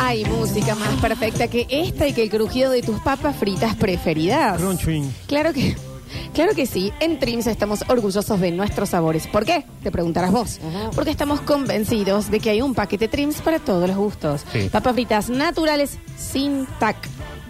Hay música más perfecta que esta y que el crujido de tus papas fritas preferidas. Crunching. Claro que, claro que sí. En Trims estamos orgullosos de nuestros sabores. ¿Por qué? Te preguntarás vos. Porque estamos convencidos de que hay un paquete Trims para todos los gustos. Sí. Papas fritas naturales sin tac.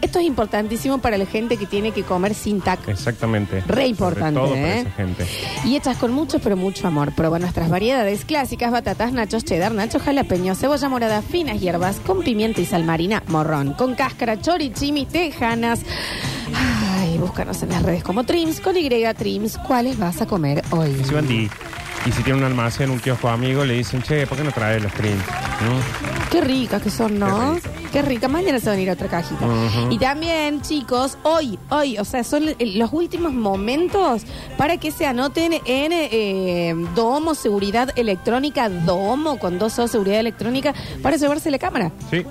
Esto es importantísimo para la gente que tiene que comer sin tac. Exactamente. Re importante, Sobre todo para ¿eh? esa gente. Y hechas con mucho, pero mucho amor. Prueba nuestras variedades clásicas, batatas, nachos, cheddar, nacho jalapeño, cebolla morada, finas hierbas, con pimienta y sal marina, morrón, con cáscara, chorichimi, tejanas. Ay, búscanos en las redes como Trims, con Y Trims. ¿Cuáles vas a comer hoy? Y si van di- y si tiene un almacén, un kiosco amigo, le dicen, che, ¿por qué no traes los streams? ¿No? Qué ricas que son, ¿no? Qué. Qué rica. Mañana se va a venir otra cajita. Ujú. Y también, chicos, hoy, hoy, o sea, son los últimos momentos para que se anoten en eh, Domo Seguridad Electrónica, Domo con dos O Seguridad Electrónica, para llevarse la cámara. Sí.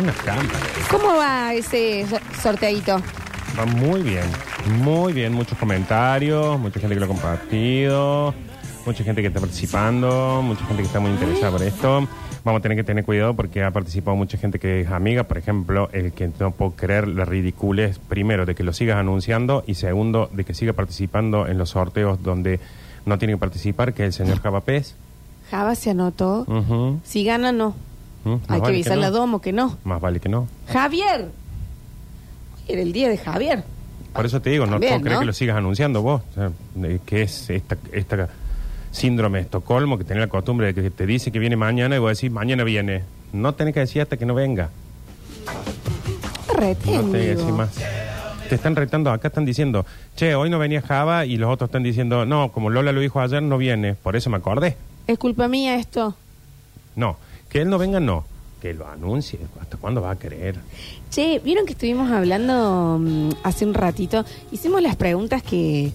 Una cámara. ¿Cómo va ese so- sorteadito? Va muy bien. Muy bien. Muchos comentarios, mucha gente que lo ha compartido, mucha gente que está participando, mucha gente que está muy interesada por esto. Vamos a tener que tener cuidado porque ha participado mucha gente que es amiga. Por ejemplo, el que no puedo creer la ridiculez, primero, de que lo sigas anunciando y segundo, de que siga participando en los sorteos donde no tiene que participar, que es el señor Javapés. Java se anotó. Si gana, no. Hay que avisarle a no. Domo que no. Más vale que no. Javier. Era el día de Javier. Por eso te digo, no puedo creer ¿no? que lo sigas anunciando vos. O sea, que es esta, esta síndrome de Estocolmo que tenés la costumbre de que te dice que viene mañana y vos decís, mañana viene. No tenés que decir hasta que no venga. Rete, No tenés que amigo. decir más. Te están retando, acá están diciendo, che, hoy no venía Java y los otros están diciendo, no, como Lola lo dijo ayer, no viene. Por eso me acordé. Es culpa mía esto. No, que él no venga, no. Que lo anuncie. ¿Hasta cuándo va a querer? Che, ¿vieron que estuvimos hablando mm, hace un ratito? Hicimos las preguntas que,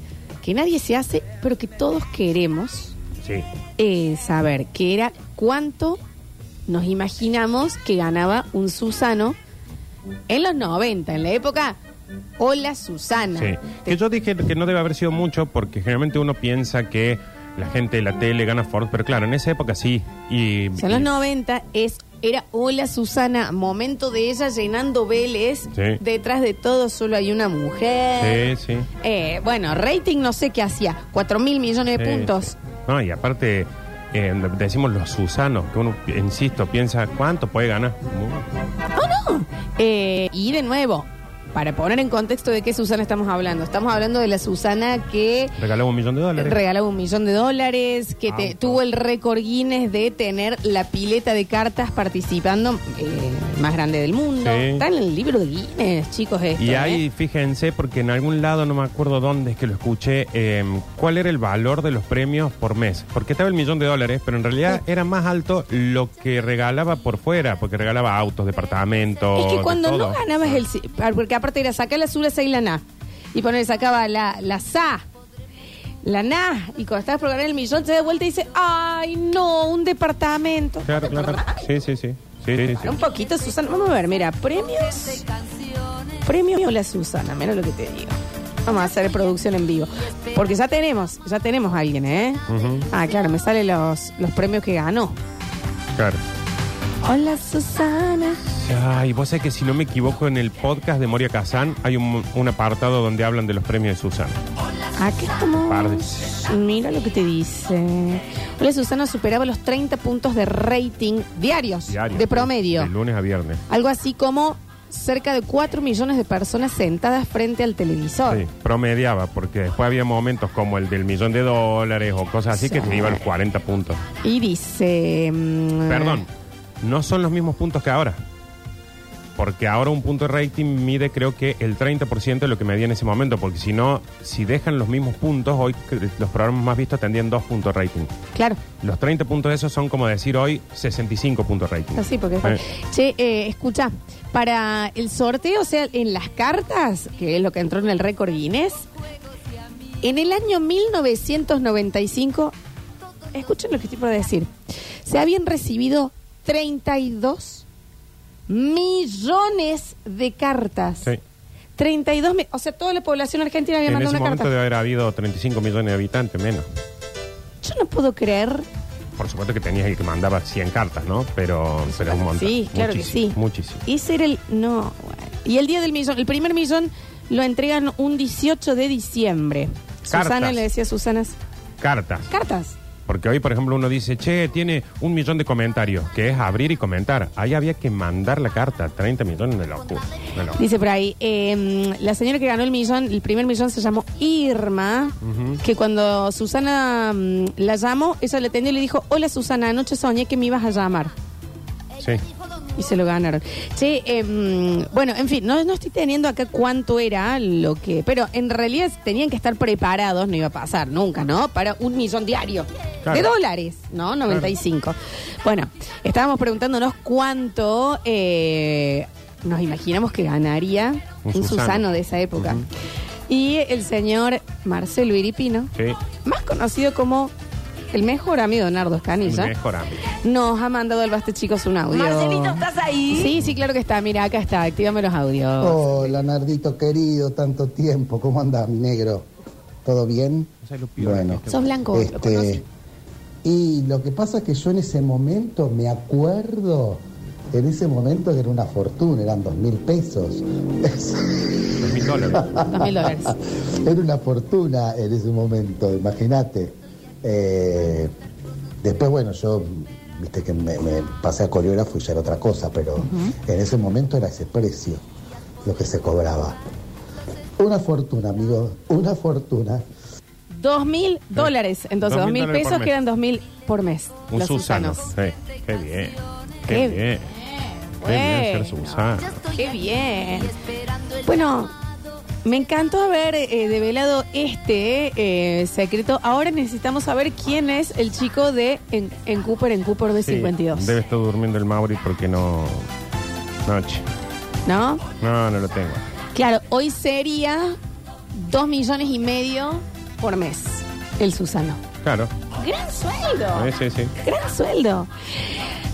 que nadie se hace, pero que todos queremos Sí. eh, saber, que era cuánto nos imaginamos que ganaba un Susano en los 90, en la época Hola Susana. Sí. Que yo dije que no debe haber sido mucho porque generalmente uno piensa que la gente de la tele gana Ford, pero claro, en esa época sí. Y, O sea, en los y- 90 es, era Hola Susana, momento de ella llenando Vélez. Sí. Detrás de todo solo hay una mujer. Sí, sí. Eh, bueno, rating no sé qué hacía, 4 mil millones de Sí, puntos. sí. No, y aparte, eh, decimos los Susanos, que uno, insisto, piensa, ¿cuánto puede ganar? Muy- Eh, y de nuevo, para poner en contexto de qué Susana estamos hablando, estamos hablando de la Susana que Regalaba un millón de dólares. regalaba un millón de dólares, que te- Auto. tuvo el récord Guinness de tener la pileta de cartas participando eh, más grande del mundo. Sí. Está en el libro de Guinness, chicos. Esto, Y ¿eh? ahí, fíjense, porque en algún lado, no me acuerdo dónde es que lo escuché, eh, cuál era el valor de los premios por mes. Porque estaba el millón de dólares, pero en realidad era más alto lo que regalaba por fuera, porque regalaba autos, departamentos. Es que de cuando no todo. ganabas el... si- Porque aparte era sacar la sura, y la na. Y poner, sacaba la, la sa, la na. Y cuando estabas por ganar el millón, te da vuelta y dice, ay, no, un departamento. Claro, claro. Sí, sí, sí. Sí, sí, sí. Para Un poquito, Susana. Vamos a ver, mira, premios. Premios la Susana, mira lo que te digo. Vamos a hacer producción en vivo. Porque ya tenemos, ya tenemos a alguien, ¿eh? Ah, claro, me salen los, los premios que ganó. Claro. Hola, Susana. Ay, vos sabés que si no me equivoco, en el podcast de Moria Kazan hay un, un apartado donde hablan de los premios de Susana. Aquí estamos. Pardes. Mira lo que te dice. Hola, Susana superaba los 30 puntos de rating diarios, Diario. de promedio. De lunes a viernes. Algo así como cerca de 4 millones de personas sentadas frente al televisor. Sí, promediaba, porque después había momentos como el del millón de dólares o cosas así que te iba a los 40 puntos. Y dice... mm, Perdón, no son los mismos puntos que ahora. Porque ahora un punto de rating mide creo que el 30% de lo que medía en ese momento, porque si no, si dejan los mismos puntos, hoy los programas más vistos tendrían dos puntos de rating. Claro, Los 30 puntos de esos son como decir hoy 65 puntos de rating. así porque... Eh, Che, eh, escucha, para el sorteo, o sea, en las cartas, que es lo que entró en el récord Guinness, en el año 1995, escuchen lo que estoy por decir, se habían recibido 32 millones de cartas. sí. 32 mi- o sea, toda la población argentina había En mandado ese una momento carta. debe haber habido 35 millones de habitantes menos. Yo no puedo creer por supuesto que tenías el que mandaba 100 cartas, ¿no? Pero, pero un montón. Sí, claro que Muchísimo, sí. Muchísimo. Ese era el. No. bueno. Y el día del millón, el primer millón lo entregan un 18 de diciembre. Cartas. Susana le decía a Susana. Cartas. Cartas. Porque hoy, por ejemplo, uno dice, che, tiene un millón de comentarios, que es abrir y comentar. Ahí había que mandar la carta, 30 millones de locura. de locura. Dice por ahí, eh, la señora que ganó el millón, el primer millón se llamó Irma, que cuando Susana mm, la llamó, ella le atendió y le dijo, hola Susana, anoche soñé que me ibas a llamar. Sí. Y se lo ganaron. Che, eh, mm, bueno, en fin, no, no estoy teniendo acá cuánto era lo que... Pero en realidad tenían que estar preparados, no iba a pasar nunca, ¿no? Para un millón diario Claro. de dólares, ¿no? 95. Bueno, estábamos preguntándonos cuánto eh, nos imaginamos que ganaría un, Un Susano. Susano. de esa época. Ujú. Y el señor Marcelo Iripino, Sí. más conocido como el mejor amigo de Nardo Escanilla. Mejor amigo. Nos ha mandado el Baste Chicos un audio. Marcelito, ¿estás ahí? Sí, sí, claro que está. Mira, acá está. Actívame los audios. Hola, Nardito querido, tanto tiempo. ¿Cómo andas, mi negro? ¿Todo bien? Bueno, que Sos blanco, lo este, y lo que pasa es que yo en ese momento me acuerdo, en ese momento que era una fortuna, eran dos mil pesos. Dos mil dólares. Dos mil dólares. Era una fortuna en ese momento, imagínate. Eh, después, bueno, yo, viste que me, me pasé a coreógrafo y ya era otra cosa, pero en ese momento era ese precio lo que se cobraba. Una fortuna, amigo, una fortuna. Dos mil dólares. Entonces, Dos mil pesos que eran dos mil por mes. Un los Susano. Susanos. Sí. Qué bien. Qué, Qué bien. Qué bien ser Bueno. Susano. Qué bien. Bueno, me encantó haber eh, develado este eh, secreto. Ahora necesitamos saber quién es el chico de En, en Cooper, en Cooper de Sí, 52. Debe estar durmiendo el Mauri porque no. Noche. ¿No? No, no lo tengo. Claro, hoy sería dos millones y medio por mes el Susano. Claro. ¡Gran sueldo! Sí, sí, sí. ¡Gran sueldo!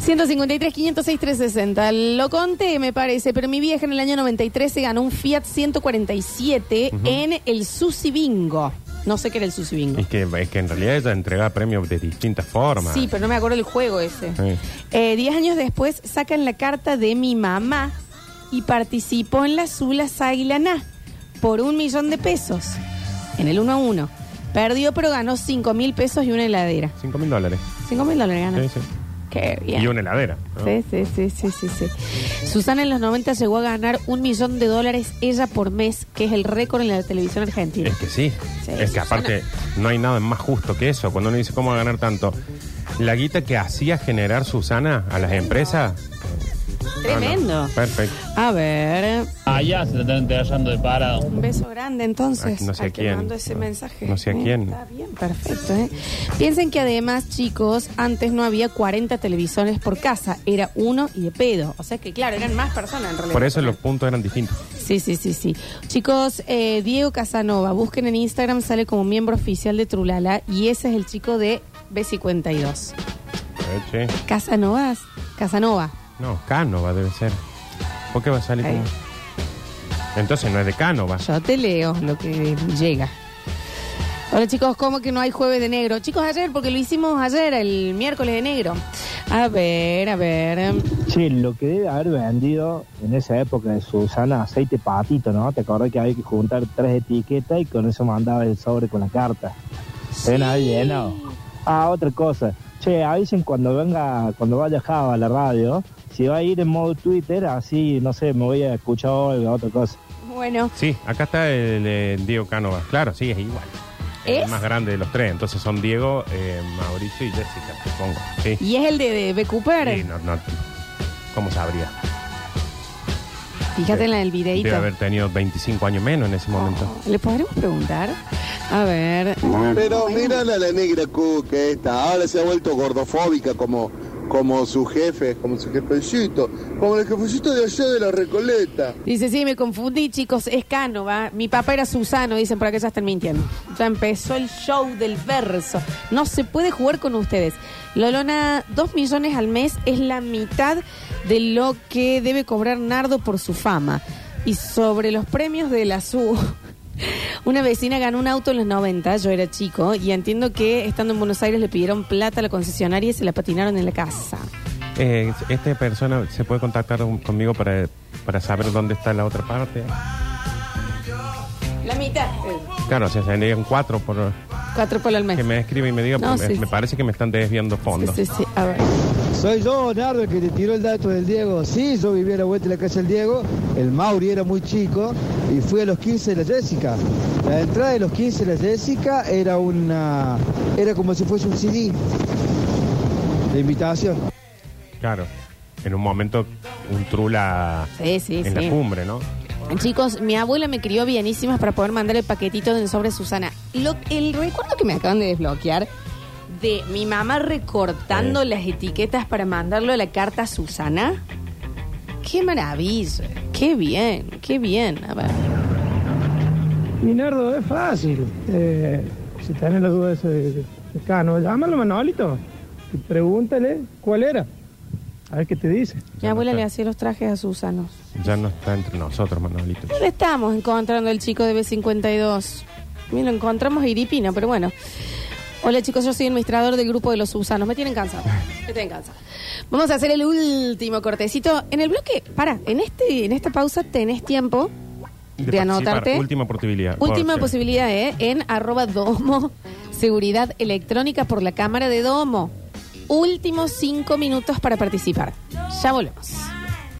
153, 506, 360. Lo conté, me parece, pero mi vieja en el año 93 se ganó un Fiat 147 en el Susi Bingo. No sé qué era el Susi Bingo. Es que, es que en realidad ella entrega premios de distintas formas. Sí, pero no me acuerdo el juego ese. Sí. Eh, diez años después sacan la carta de mi mamá y participó en la Zula Sagilaná por un millón de pesos en el 1 a 1. Perdió, pero ganó 5 mil pesos y una heladera. Cinco mil dólares. 5 mil dólares ganó. Sí, sí. Qué bien. Y una heladera. ¿no? Sí, sí, sí, sí, sí, sí. Susana en los 90 llegó a ganar un millón de dólares ella por mes, que es el récord en la televisión argentina. Es que sí. Sí, es que Susana. aparte no hay nada más justo que eso. Cuando uno dice cómo va a ganar tanto. La guita que hacía generar Susana a las empresas. Tremendo. No, no. Perfecto. A ver, Allá se te están enterrando de parado. un beso grande entonces. Ay, no sé a quién. mandó ese mensaje. No sé a Eh, quién. Está bien, perfecto. ¿eh? Piensen que además, chicos, antes no había 40 televisores por casa, era uno y de pedo. O sea que, claro, eran más personas en realidad. Por eso los puntos eran distintos. Sí, sí, sí, sí. Chicos, eh, Diego Casanova, busquen en Instagram, sale como miembro oficial de Trulala y ese es el chico de B52. Eh, che. Casanovas, Casanova. No, Cánova debe ser. ¿Por qué va a salir Ahí. como.? Entonces no es de Cánova. Yo te leo lo que llega. Hola chicos, ¿cómo que no hay jueves de negro? Chicos, ayer, porque lo hicimos ayer, el miércoles de negro. A ver, a ver. Che, lo que debe haber vendido en esa época de Susana, aceite patito, ¿no? Te acordás que había que juntar tres etiquetas y con eso mandaba el sobre con la carta. ¿Se ven ahí lleno? Ah, otra cosa. Che, avisen cuando venga, cuando vaya Java a la radio, si va a ir en modo Twitter, así, no sé, me voy a escuchar algo, otra cosa. Bueno, Sí, acá está el, eh, Diego Cánova. Claro, sí, es igual. ¿Es? El más grande de los tres. Entonces son Diego, eh, Mauricio y Jessica, supongo. Sí. y es el de, de B. Cooper. Sí, no, no, ¿Cómo sabría? Fíjate en la del Debe haber tenido 25 años menos en ese momento. ¿Le podremos preguntar? A ver. Pero mírala a la negra cuca esta, ahora se ha vuelto gordofóbica como, como su jefe, como su jefecito, como el jefecito de allá de la Recoleta. Dice, sí, me confundí, chicos, es Cánova. Mi papá era Susano, dicen por acá ya están mintiendo. Ya empezó el show del verso. No se puede jugar con ustedes. Lolona, dos millones al mes es la mitad de lo que debe cobrar Nardo por su fama. Y sobre los premios de la SU, Una vecina ganó un auto en los 90, yo era chico, y entiendo que estando en Buenos Aires le pidieron plata a la concesionaria y se la patinaron en la casa. Eh, esta persona se puede contactar conmigo para, para saber dónde está la otra parte. La mitad. Claro, o sea, serían cuatro por Cuatro por al mes. que me escribe y me diga, No, porque me, sí, me sí. parece que me están desviando fondos. Sí, sí, sí. A ver. Soy yo, Nardo, el que te tiró el dato del Diego. Sí, yo vivía a la vuelta de la casa del Diego. El Mauri era muy chico y fui a los 15 de la Jessica. La entrada de los 15 de la Jessica era una. era como si fuese un CD de invitación. Claro. En un momento, un trula Sí, sí, en sí. la cumbre, ¿no? Chicos, mi abuela me crió bienísimas para poder mandar el paquetito del sobre Susana. Lo, el recuerdo que me acaban de desbloquear de mi mamá recortando Sí. las etiquetas para mandarlo a la carta a Susana. Qué maravilla. Qué bien, qué bien. A ver. Minardo, es fácil. Eh, si tenés la duda de ese de, de Cano, llámalo Manolito y pregúntale cuál era. A ver qué te dice. Mi Ya abuela no le hacía los trajes a Susanos. Ya no está entre nosotros, Manolito. ¿Dónde estamos encontrando el chico de B52? Mira, lo encontramos a Iripina, pero bueno. Hola chicos, yo soy administrador del grupo de los Susanos. Me tienen cansado. Me tienen cansado. Vamos a hacer el último cortecito. En el bloque, para, en este, en esta pausa tenés tiempo de, anotarte. Última posibilidad. Última posibilidad, ¿eh? En arroba domo, seguridad electrónica por la cámara de domo. Últimos cinco minutos para participar. Ya volvemos.